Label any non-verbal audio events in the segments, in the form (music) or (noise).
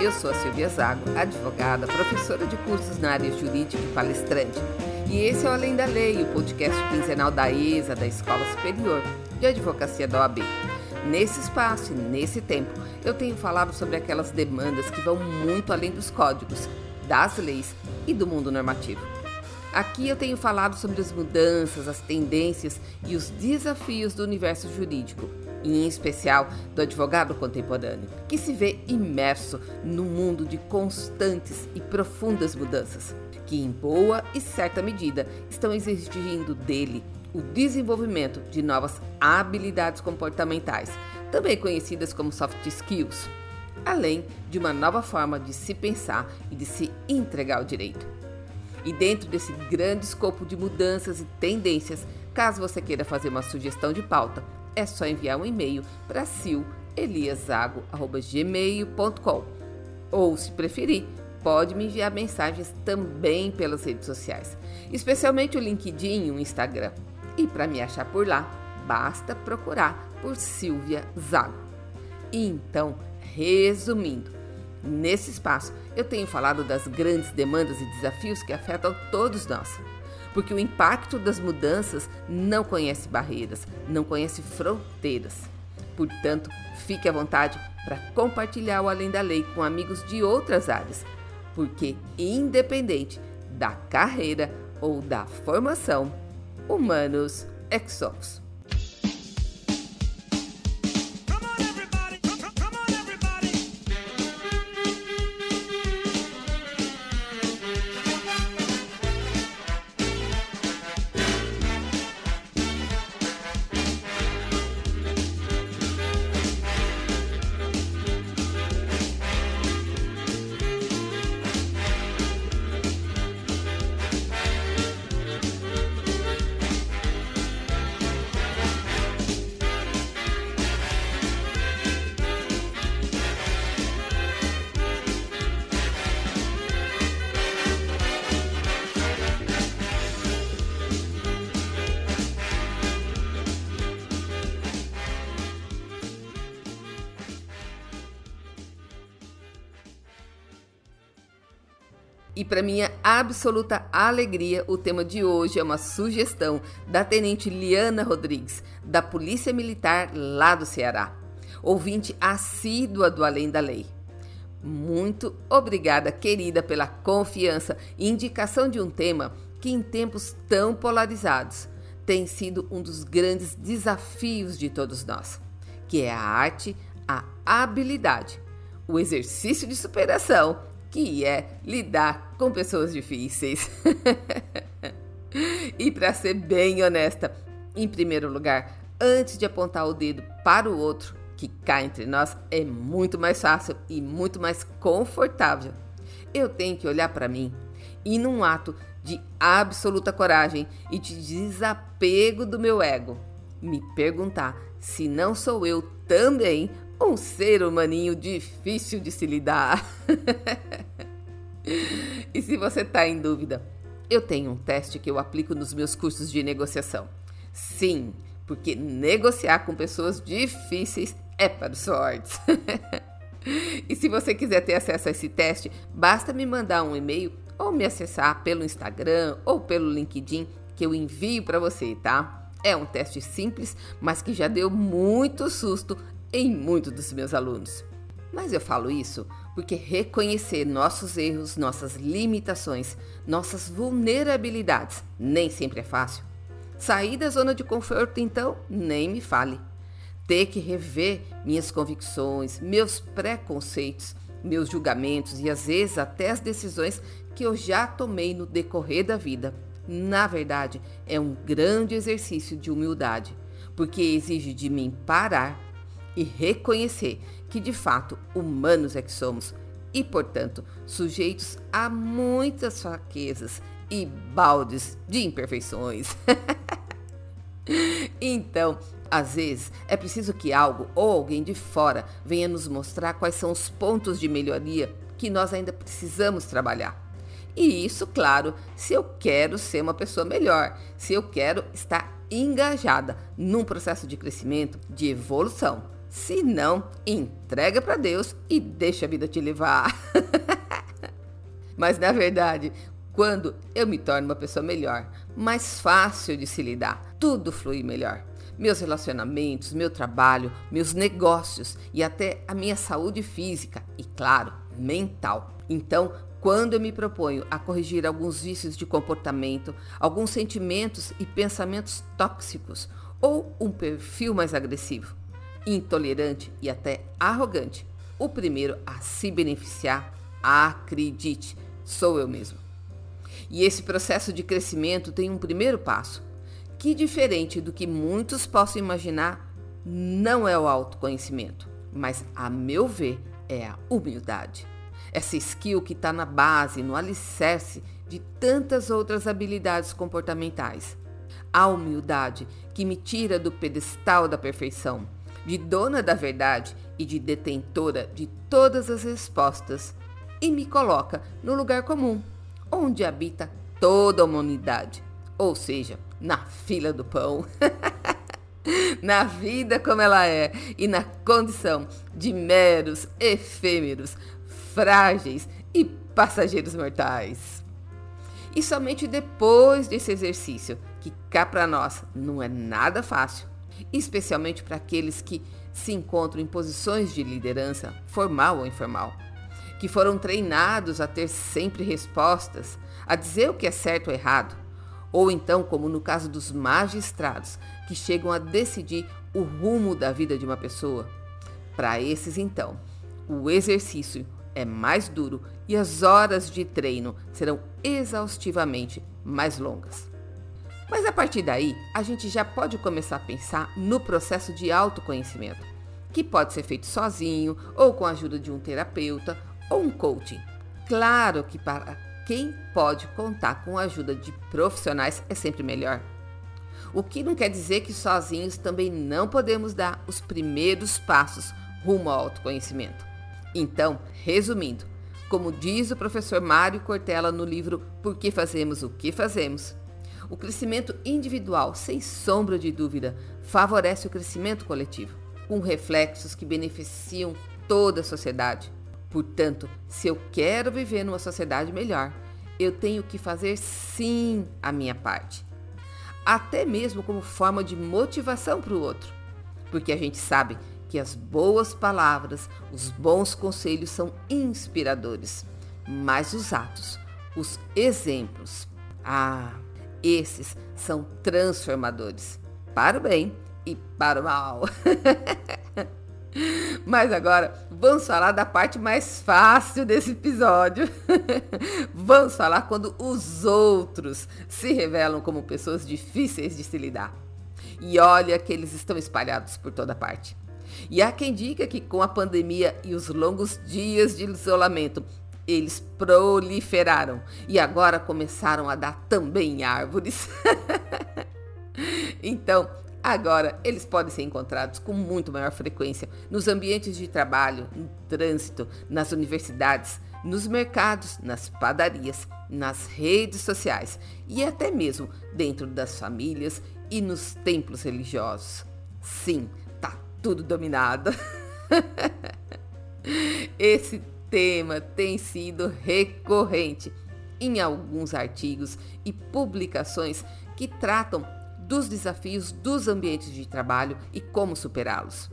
Eu sou a Silvia Zago, advogada, professora de cursos na área jurídica e palestrante. E esse é o Além da Lei, o podcast quinzenal da ESA, da Escola Superior de Advocacia da OAB. Nesse espaço e nesse tempo, eu tenho falado sobre aquelas demandas que vão muito além dos códigos, das leis e do mundo normativo. Aqui eu tenho falado sobre as mudanças, as tendências e os desafios do universo jurídico, e em especial do advogado contemporâneo, que se vê imerso num mundo de constantes e profundas mudanças, que em boa e certa medida estão exigindo dele o desenvolvimento de novas habilidades comportamentais, também conhecidas como soft skills, além de uma nova forma de se pensar e de se entregar ao direito. E dentro desse grande escopo de mudanças e tendências, caso você queira fazer uma sugestão de pauta, é só enviar um e-mail para sileliasago.gmail.com ou, se preferir, pode me enviar mensagens também pelas redes sociais, especialmente o LinkedIn e o Instagram. E para me achar por lá, basta procurar por Silvia Zago. Então, resumindo, Nesse espaço, eu tenho falado das grandes demandas e desafios que afetam todos nós. Porque o impacto das mudanças não conhece barreiras, não conhece fronteiras. Portanto, fique à vontade para compartilhar o Além da Lei com amigos de outras áreas, porque, independente da carreira ou da formação, humanos é que. E para minha absoluta alegria, o tema de hoje é uma sugestão da tenente Liana Rodrigues, da Polícia Militar lá do Ceará, ouvinte assídua do Além da Lei. Muito obrigada, querida, pela confiança e indicação de um tema que, em tempos tão polarizados, tem sido um dos grandes desafios de todos nós, que é a arte, a habilidade, o exercício de superação que é lidar com pessoas difíceis. (laughs) e para ser bem honesta, em primeiro lugar, antes de apontar o dedo para o outro, que cá entre nós é muito mais fácil e muito mais confortável, eu tenho que olhar para mim e, num ato de absoluta coragem e de desapego do meu ego, me perguntar se não sou eu também um ser humaninho difícil de se lidar. (laughs) e se você está em dúvida, eu tenho um teste que eu aplico nos meus cursos de negociação. Sim, porque negociar com pessoas difíceis é para os sortes. (laughs) e se você quiser ter acesso a esse teste, basta me mandar um e-mail ou me acessar pelo Instagram ou pelo LinkedIn que eu envio para você, tá? É um teste simples, mas que já deu muito susto em muitos dos meus alunos. Mas eu falo isso porque reconhecer nossos erros, nossas limitações, nossas vulnerabilidades nem sempre é fácil. Sair da zona de conforto, então, nem me fale. Ter que rever minhas convicções, meus preconceitos, meus julgamentos e às vezes até as decisões que eu já tomei no decorrer da vida. Na verdade, é um grande exercício de humildade, porque exige de mim parar e reconhecer que de fato humanos é que somos e, portanto, sujeitos a muitas fraquezas e baldes de imperfeições. (laughs) então, às vezes, é preciso que algo ou alguém de fora venha nos mostrar quais são os pontos de melhoria que nós ainda precisamos trabalhar. E isso, claro, se eu quero ser uma pessoa melhor, se eu quero estar engajada num processo de crescimento, de evolução Se não, entrega para Deus e deixa a vida te levar. (laughs) Mas na verdade, quando eu me torno uma pessoa melhor, mais fácil de se lidar, tudo flui melhor. Meus relacionamentos, meu trabalho, meus negócios e até a minha saúde física e, claro, mental. Então, quando eu me proponho a corrigir alguns vícios de comportamento, alguns sentimentos e pensamentos tóxicos ou um perfil mais agressivo, intolerante e até arrogante, o primeiro a se beneficiar, acredite, sou eu mesmo. E esse processo de crescimento tem um primeiro passo, que diferente do que muitos possam imaginar, não é o autoconhecimento, mas a meu ver é a humildade. Essa skill que está na base, no alicerce de tantas outras habilidades comportamentais. A humildade que me tira do pedestal da perfeição, de dona da verdade e de detentora de todas as respostas, e me coloca no lugar comum, onde habita toda a humanidade, ou seja, na fila do pão. (laughs) na vida como ela é e na condição de meros efêmeros frágeis e passageiros mortais. E somente depois desse exercício, que cá para nós não é nada fácil, especialmente para aqueles que se encontram em posições de liderança, formal ou informal, que foram treinados a ter sempre respostas, a dizer o que é certo ou errado, ou então, como no caso dos magistrados, que chegam a decidir o rumo da vida de uma pessoa. Para esses, então, o exercício é mais duro e as horas de treino serão exaustivamente mais longas. Mas a partir daí, a gente já pode começar a pensar no processo de autoconhecimento, que pode ser feito sozinho ou com a ajuda de um terapeuta ou um coaching. Claro que para quem pode contar com a ajuda de profissionais é sempre melhor. O que não quer dizer que sozinhos também não podemos dar os primeiros passos rumo ao autoconhecimento. Então, resumindo, como diz o professor Mário Cortella no livro Por que Fazemos o que Fazemos, o crescimento individual, sem sombra de dúvida, favorece o crescimento coletivo, com reflexos que beneficiam toda a sociedade. Portanto, se eu quero viver numa sociedade melhor, eu tenho que fazer sim a minha parte. Até mesmo como forma de motivação para o outro. Porque a gente sabe que as boas palavras, os bons conselhos são inspiradores, mas os atos, os exemplos, ah, esses são transformadores para o bem e para o mal. (laughs) Mas agora vamos falar da parte mais fácil desse episódio. (laughs) vamos falar quando os outros se revelam como pessoas difíceis de se lidar. E olha que eles estão espalhados por toda parte. E há quem diga que com a pandemia e os longos dias de isolamento, eles proliferaram e agora começaram a dar também árvores. (laughs) então, agora eles podem ser encontrados com muito maior frequência nos ambientes de trabalho, no trânsito, nas universidades, nos mercados, nas padarias, nas redes sociais e até mesmo dentro das famílias e nos templos religiosos. Sim, tudo dominado. (laughs) Esse tema tem sido recorrente em alguns artigos e publicações que tratam dos desafios dos ambientes de trabalho e como superá-los.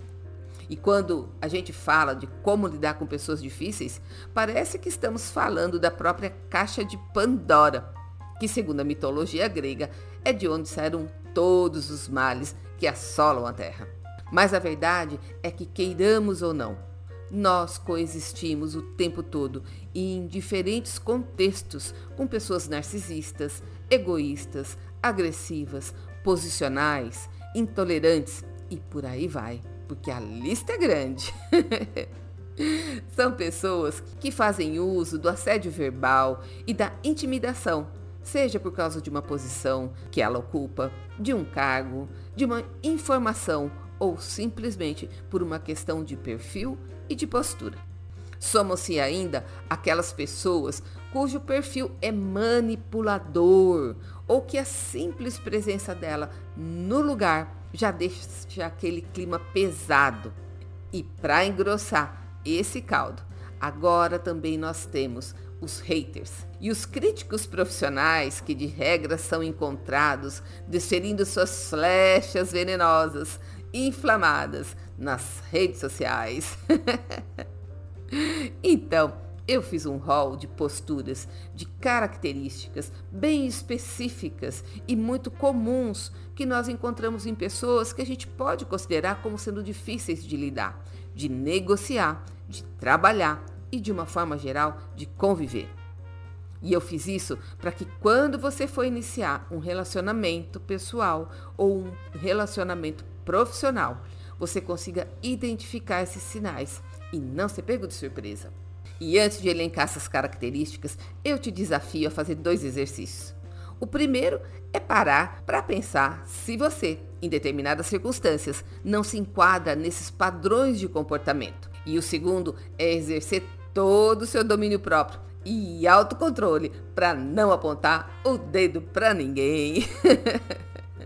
E quando a gente fala de como lidar com pessoas difíceis, parece que estamos falando da própria caixa de Pandora, que, segundo a mitologia grega, é de onde saíram todos os males que assolam a Terra. Mas a verdade é que, queiramos ou não, nós coexistimos o tempo todo e em diferentes contextos com pessoas narcisistas, egoístas, agressivas, posicionais, intolerantes e por aí vai, porque a lista é grande. (laughs) São pessoas que fazem uso do assédio verbal e da intimidação, seja por causa de uma posição que ela ocupa, de um cargo, de uma informação ou simplesmente por uma questão de perfil e de postura. Somos-se ainda aquelas pessoas cujo perfil é manipulador ou que a simples presença dela no lugar já deixa aquele clima pesado. E para engrossar esse caldo, agora também nós temos os haters e os críticos profissionais que de regra são encontrados desferindo suas flechas venenosas, inflamadas nas redes sociais. (laughs) então, eu fiz um rol de posturas, de características bem específicas e muito comuns que nós encontramos em pessoas que a gente pode considerar como sendo difíceis de lidar, de negociar, de trabalhar e, de uma forma geral, de conviver. E eu fiz isso para que quando você for iniciar um relacionamento pessoal ou um relacionamento profissional, você consiga identificar esses sinais e não ser pego de surpresa. E antes de elencar essas características, eu te desafio a fazer dois exercícios. O primeiro é parar para pensar se você, em determinadas circunstâncias, não se enquadra nesses padrões de comportamento. E o segundo é exercer todo o seu domínio próprio e autocontrole para não apontar o dedo para ninguém.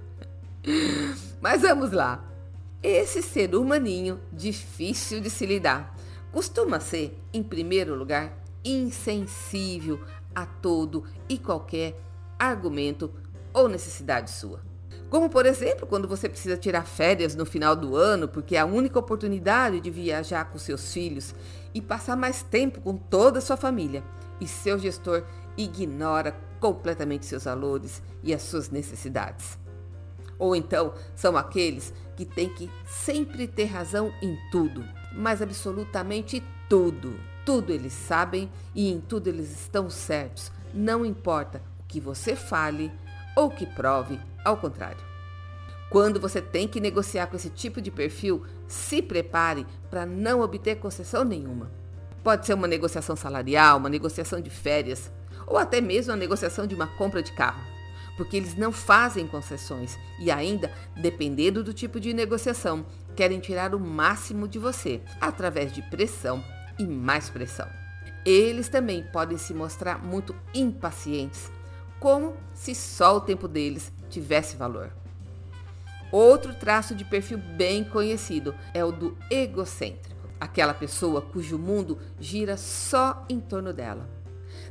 (laughs) Mas vamos lá. Esse ser humaninho difícil de se lidar costuma ser, em primeiro lugar, insensível a todo e qualquer argumento ou necessidade sua. Como, por exemplo, quando você precisa tirar férias no final do ano, porque é a única oportunidade de viajar com seus filhos e passar mais tempo com toda a sua família, e seu gestor ignora completamente seus valores e as suas necessidades. Ou então são aqueles que têm que sempre ter razão em tudo, mas absolutamente tudo. Tudo eles sabem e em tudo eles estão certos. Não importa o que você fale ou que prove ao contrário. Quando você tem que negociar com esse tipo de perfil, se prepare para não obter concessão nenhuma. Pode ser uma negociação salarial, uma negociação de férias ou até mesmo a negociação de uma compra de carro, porque eles não fazem concessões e ainda, dependendo do tipo de negociação, querem tirar o máximo de você através de pressão e mais pressão. Eles também podem se mostrar muito impacientes, como se só o tempo deles tivesse valor. Outro traço de perfil bem conhecido é o do egocêntrico, aquela pessoa cujo mundo gira só em torno dela.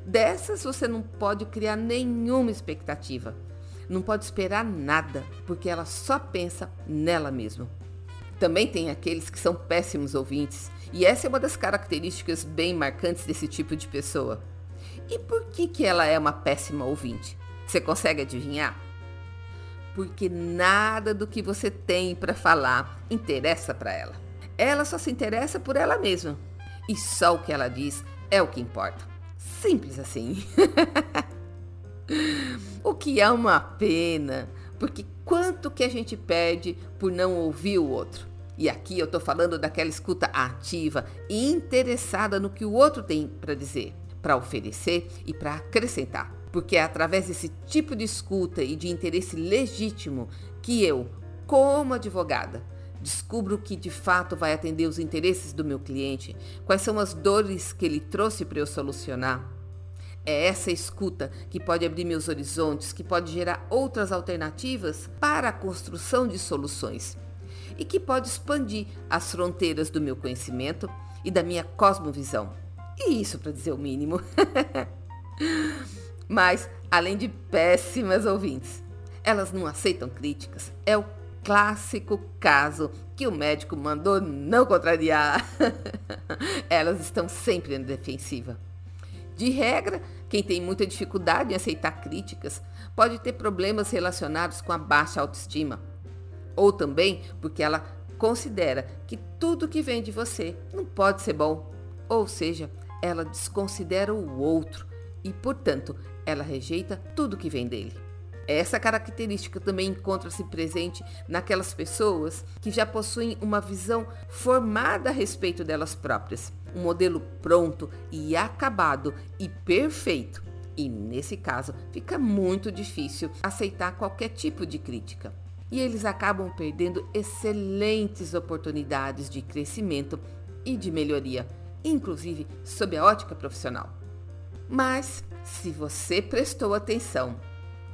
Dessas você não pode criar nenhuma expectativa, não pode esperar nada, porque ela só pensa nela mesma. Também tem aqueles que são péssimos ouvintes, e essa é uma das características bem marcantes desse tipo de pessoa. E por que, que ela é uma péssima ouvinte? Você consegue adivinhar? Porque nada do que você tem para falar interessa para ela. Ela só se interessa por ela mesma. E só o que ela diz é o que importa. Simples assim. (laughs) o que é uma pena, porque quanto que a gente perde por não ouvir o outro? E aqui eu estou falando daquela escuta ativa e interessada no que o outro tem para dizer, para oferecer e para acrescentar. Porque é através desse tipo de escuta e de interesse legítimo que eu, como advogada, descubro que de fato vai atender os interesses do meu cliente, quais são as dores que ele trouxe para eu solucionar. É essa escuta que pode abrir meus horizontes, que pode gerar outras alternativas para a construção de soluções e que pode expandir as fronteiras do meu conhecimento e da minha cosmovisão. E isso para dizer o mínimo. (laughs) Mas, além de péssimas ouvintes, elas não aceitam críticas. É o clássico caso que o médico mandou não contrariar. (laughs) elas estão sempre na defensiva. De regra, quem tem muita dificuldade em aceitar críticas pode ter problemas relacionados com a baixa autoestima ou também porque ela considera que tudo que vem de você não pode ser bom, ou seja, ela desconsidera o outro e, portanto, ela rejeita tudo que vem dele. Essa característica também encontra-se presente naquelas pessoas que já possuem uma visão formada a respeito delas próprias, um modelo pronto e acabado e perfeito. E nesse caso, fica muito difícil aceitar qualquer tipo de crítica e eles acabam perdendo excelentes oportunidades de crescimento e de melhoria, inclusive sob a ótica profissional. Mas, se você prestou atenção,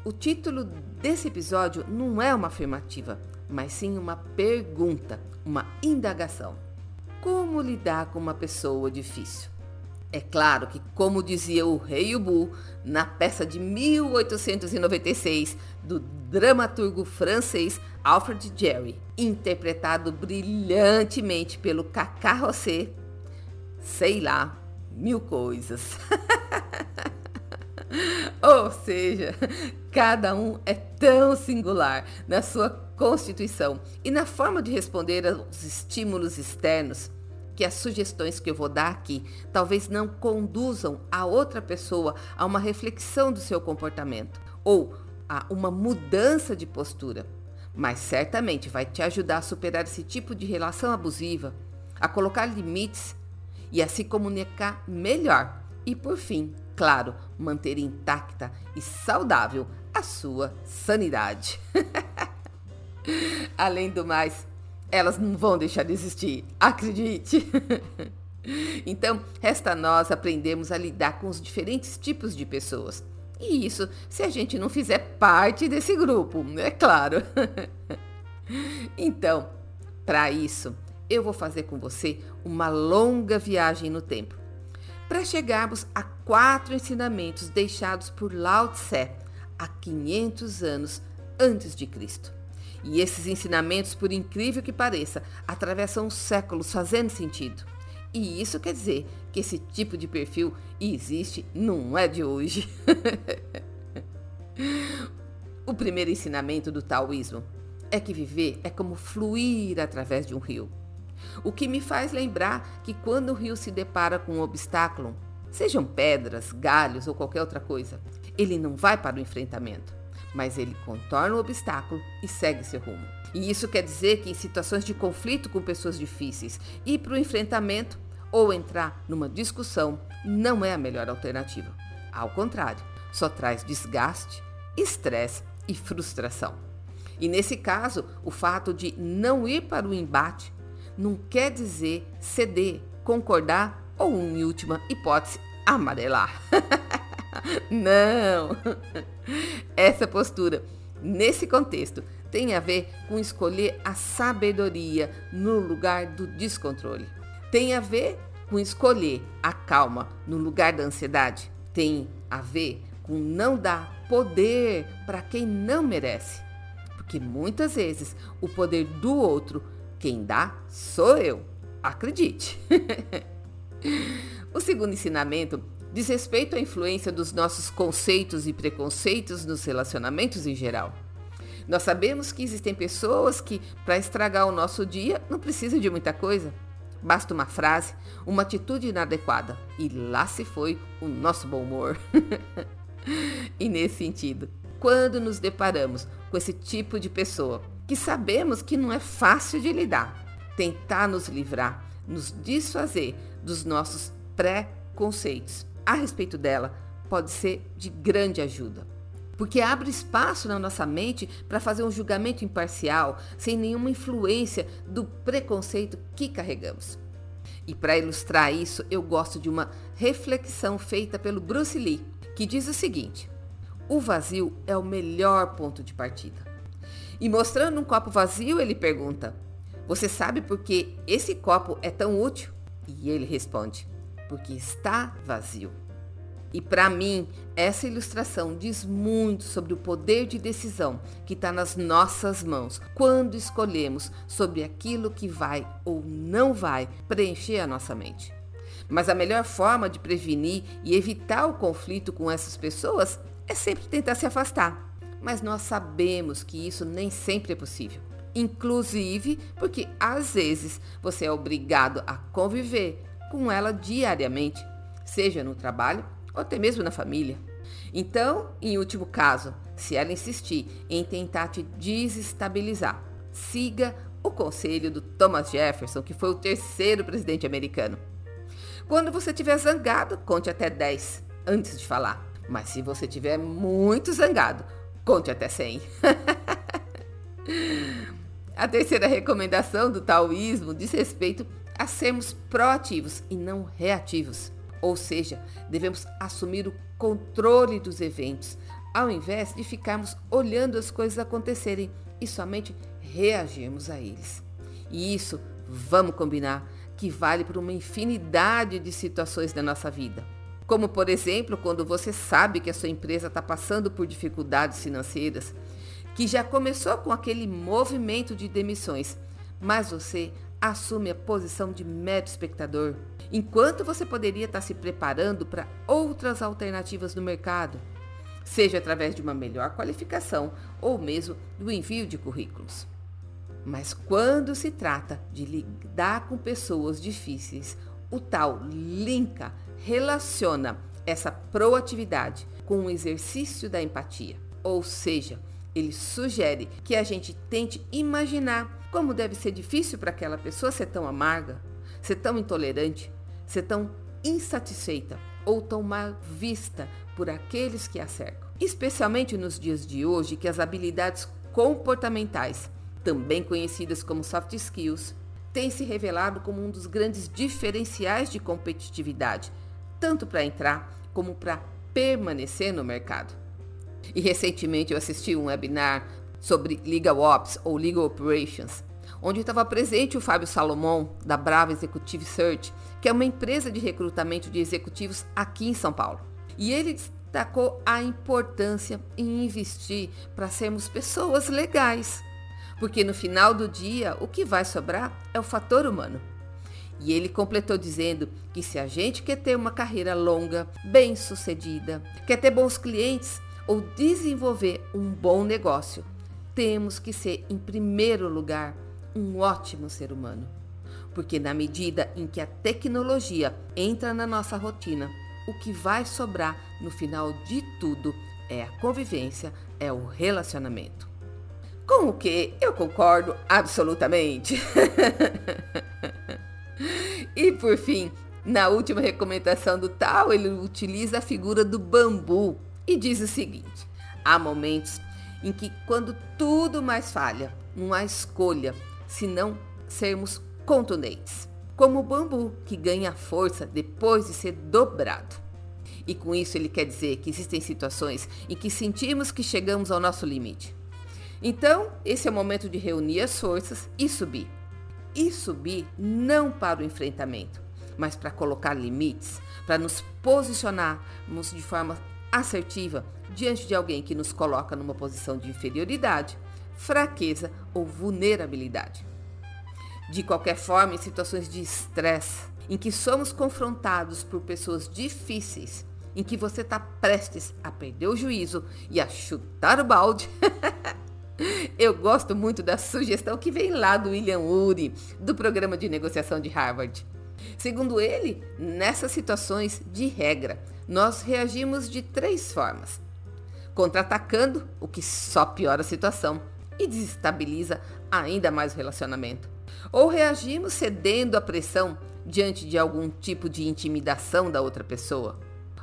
o título desse episódio não é uma afirmativa, mas sim uma pergunta, uma indagação. como lidar com uma pessoa difícil. É claro que, como dizia o Rei Ubu na peça de 1896 do dramaturgo francês Alfred Jerry, interpretado brilhantemente pelo Cacá Rossé, sei lá, mil coisas. (laughs) Ou seja, (laughs) cada um é tão singular na sua constituição e na forma de responder aos estímulos externos que as sugestões que eu vou dar aqui talvez não conduzam a outra pessoa a uma reflexão do seu comportamento ou a uma mudança de postura, mas certamente vai te ajudar a superar esse tipo de relação abusiva, a colocar limites e a se comunicar melhor. E, por fim, claro, manter intacta e saudável a sua sanidade. (laughs) Além do mais, elas não vão deixar de existir, acredite. (laughs) então, resta nós aprendermos a lidar com os diferentes tipos de pessoas. E isso se a gente não fizer parte desse grupo, é claro. (laughs) então, para isso, eu vou fazer com você uma longa viagem no tempo, para chegarmos a quatro ensinamentos deixados por Lao Tse há 500 anos antes de Cristo. E esses ensinamentos, por incrível que pareça, atravessam séculos fazendo sentido. E isso quer dizer que esse tipo de perfil existe, não é de hoje. (laughs) o primeiro ensinamento do taoísmo é que viver é como fluir através de um rio. O que me faz lembrar que quando o rio se depara com um obstáculo, sejam pedras, galhos ou qualquer outra coisa, ele não vai para o enfrentamento mas ele contorna o obstáculo e segue seu rumo. E isso quer dizer que em situações de conflito com pessoas difíceis, ir para o enfrentamento ou entrar numa discussão não é a melhor alternativa. Ao contrário, só traz desgaste, estresse e frustração. E nesse caso, o fato de não ir para o embate não quer dizer ceder, concordar ou, em última hipótese, amarelar. (laughs) Não! (laughs) Essa postura, nesse contexto, tem a ver com escolher a sabedoria no lugar do descontrole. Tem a ver com escolher a calma no lugar da ansiedade. Tem a ver com não dar poder para quem não merece. Porque muitas vezes o poder do outro, quem dá sou eu. Acredite. (laughs) o segundo ensinamento diz respeito à influência dos nossos conceitos e preconceitos nos relacionamentos em geral. Nós sabemos que existem pessoas que, para estragar o nosso dia, não precisam de muita coisa. Basta uma frase, uma atitude inadequada e lá se foi o nosso bom humor. (laughs) e nesse sentido, quando nos deparamos com esse tipo de pessoa, que sabemos que não é fácil de lidar, tentar nos livrar, nos desfazer dos nossos pré-conceitos a respeito dela pode ser de grande ajuda. Porque abre espaço na nossa mente para fazer um julgamento imparcial, sem nenhuma influência do preconceito que carregamos. E para ilustrar isso, eu gosto de uma reflexão feita pelo Bruce Lee, que diz o seguinte: o vazio é o melhor ponto de partida. E mostrando um copo vazio, ele pergunta: Você sabe por que esse copo é tão útil? E ele responde: porque está vazio. E para mim, essa ilustração diz muito sobre o poder de decisão que está nas nossas mãos quando escolhemos sobre aquilo que vai ou não vai preencher a nossa mente. Mas a melhor forma de prevenir e evitar o conflito com essas pessoas é sempre tentar se afastar. Mas nós sabemos que isso nem sempre é possível. Inclusive porque às vezes você é obrigado a conviver com ela diariamente, seja no trabalho ou até mesmo na família. Então, em último caso, se ela insistir em tentar te desestabilizar, siga o conselho do Thomas Jefferson, que foi o terceiro presidente americano. Quando você estiver zangado, conte até 10 antes de falar. Mas se você estiver muito zangado, conte até 100. (laughs) A terceira recomendação do taoísmo diz respeito a sermos proativos e não reativos. Ou seja, devemos assumir o controle dos eventos, ao invés de ficarmos olhando as coisas acontecerem e somente reagirmos a eles. E isso, vamos combinar, que vale para uma infinidade de situações da nossa vida. Como, por exemplo, quando você sabe que a sua empresa está passando por dificuldades financeiras, que já começou com aquele movimento de demissões, mas você assume a posição de mero espectador, enquanto você poderia estar tá se preparando para outras alternativas no mercado, seja através de uma melhor qualificação ou mesmo do envio de currículos. Mas quando se trata de lidar com pessoas difíceis, o tal linka relaciona essa proatividade com o exercício da empatia. Ou seja, ele sugere que a gente tente imaginar como deve ser difícil para aquela pessoa ser tão amarga, ser tão intolerante, ser tão insatisfeita ou tão mal vista por aqueles que a cercam. Especialmente nos dias de hoje, que as habilidades comportamentais também conhecidas como soft skills, têm se revelado como um dos grandes diferenciais de competitividade, tanto para entrar como para permanecer no mercado. E recentemente eu assisti um webinar sobre Legal Ops ou Legal Operations, onde estava presente o Fábio Salomão, da Brava Executive Search, que é uma empresa de recrutamento de executivos aqui em São Paulo. E ele destacou a importância em investir para sermos pessoas legais, porque no final do dia o que vai sobrar é o fator humano. E ele completou dizendo que se a gente quer ter uma carreira longa, bem sucedida, quer ter bons clientes ou desenvolver um bom negócio, temos que ser, em primeiro lugar, um ótimo ser humano. Porque na medida em que a tecnologia entra na nossa rotina, o que vai sobrar no final de tudo é a convivência, é o relacionamento. Com o que eu concordo absolutamente. (laughs) e por fim, na última recomendação do tal, ele utiliza a figura do bambu e diz o seguinte: há momentos em que, quando tudo mais falha, não há escolha senão sermos contundentes, como o bambu que ganha força depois de ser dobrado. E com isso ele quer dizer que existem situações em que sentimos que chegamos ao nosso limite. Então, esse é o momento de reunir as forças e subir. E subir não para o enfrentamento, mas para colocar limites, para nos posicionarmos de forma assertiva diante de alguém que nos coloca numa posição de inferioridade, fraqueza ou vulnerabilidade. De qualquer forma, em situações de estresse, em que somos confrontados por pessoas difíceis, em que você está prestes a perder o juízo e a chutar o balde, (laughs) Eu gosto muito da sugestão que vem lá do William Ury, do programa de negociação de Harvard. Segundo ele, nessas situações de regra, nós reagimos de três formas: contra-atacando, o que só piora a situação e desestabiliza ainda mais o relacionamento, ou reagimos cedendo à pressão diante de algum tipo de intimidação da outra pessoa,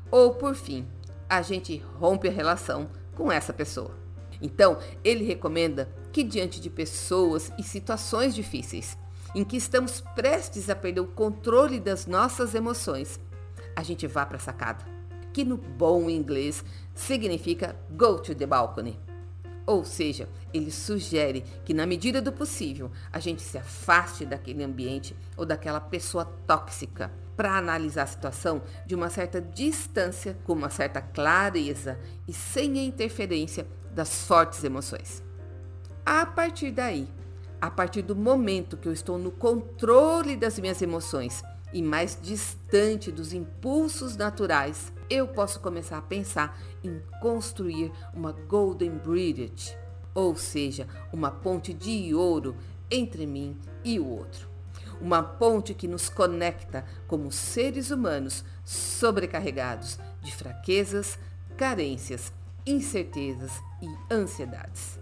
ou por fim, a gente rompe a relação com essa pessoa. Então, ele recomenda que, diante de pessoas e situações difíceis, em que estamos prestes a perder o controle das nossas emoções, a gente vá para a sacada, que no bom inglês significa go to the balcony. Ou seja, ele sugere que, na medida do possível, a gente se afaste daquele ambiente ou daquela pessoa tóxica para analisar a situação de uma certa distância, com uma certa clareza e sem a interferência das fortes emoções. A partir daí, a partir do momento que eu estou no controle das minhas emoções e mais distante dos impulsos naturais, eu posso começar a pensar em construir uma Golden Bridge, ou seja, uma ponte de ouro entre mim e o outro. Uma ponte que nos conecta como seres humanos sobrecarregados de fraquezas, carências incertezas e ansiedades.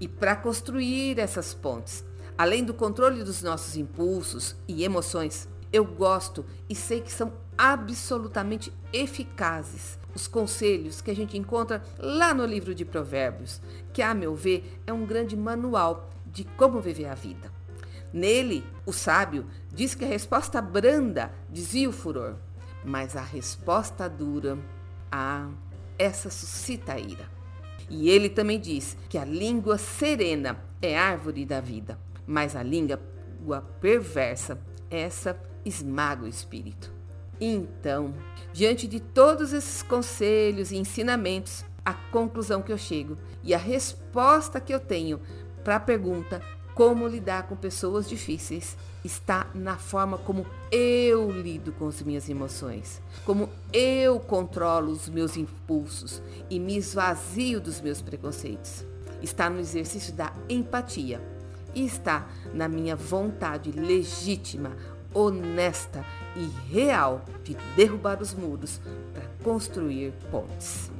E para construir essas pontes, além do controle dos nossos impulsos e emoções, eu gosto e sei que são absolutamente eficazes os conselhos que a gente encontra lá no livro de Provérbios, que, a meu ver, é um grande manual de como viver a vida. Nele, o sábio diz que a resposta branda desvia o furor, mas a resposta dura, ah, essa suscita a ira. E ele também diz que a língua serena é árvore da vida, mas a língua perversa essa esmaga o espírito. Então, diante de todos esses conselhos e ensinamentos, a conclusão que eu chego e a resposta que eu tenho para a pergunta como lidar com pessoas difíceis está na forma como eu lido com as minhas emoções, como eu controlo os meus impulsos e me esvazio dos meus preconceitos. Está no exercício da empatia e está na minha vontade legítima, honesta e real de derrubar os muros para construir pontes.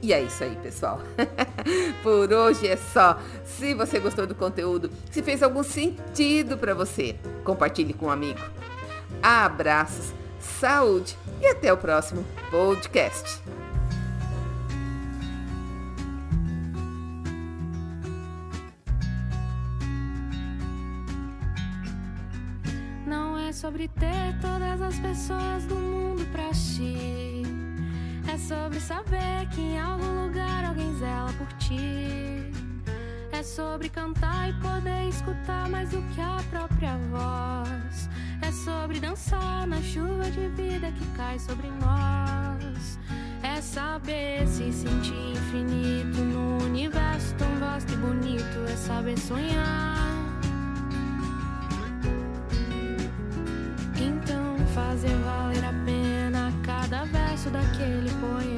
E é isso aí, pessoal. (laughs) Por hoje é só. Se você gostou do conteúdo, se fez algum sentido para você, compartilhe com um amigo. Abraços, saúde e até o próximo podcast. Não é sobre ter todas as pessoas do mundo pra ti sobre saber que em algum lugar alguém zela por ti. É sobre cantar e poder escutar mais do que a própria voz. É sobre dançar na chuva de vida que cai sobre nós. É saber se sentir infinito no universo tão vasto e bonito. É saber sonhar. Então fazer valer a pena cada verso daquele poema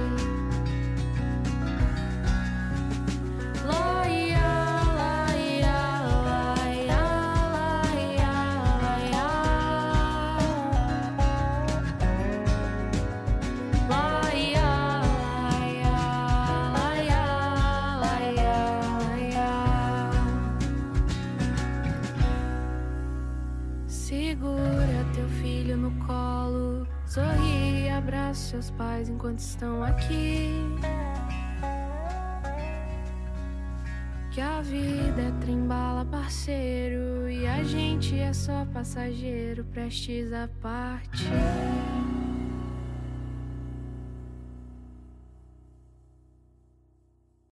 Seus pais enquanto estão aqui. Que a vida é trembala, parceiro, e a gente é só passageiro, prestes a partir.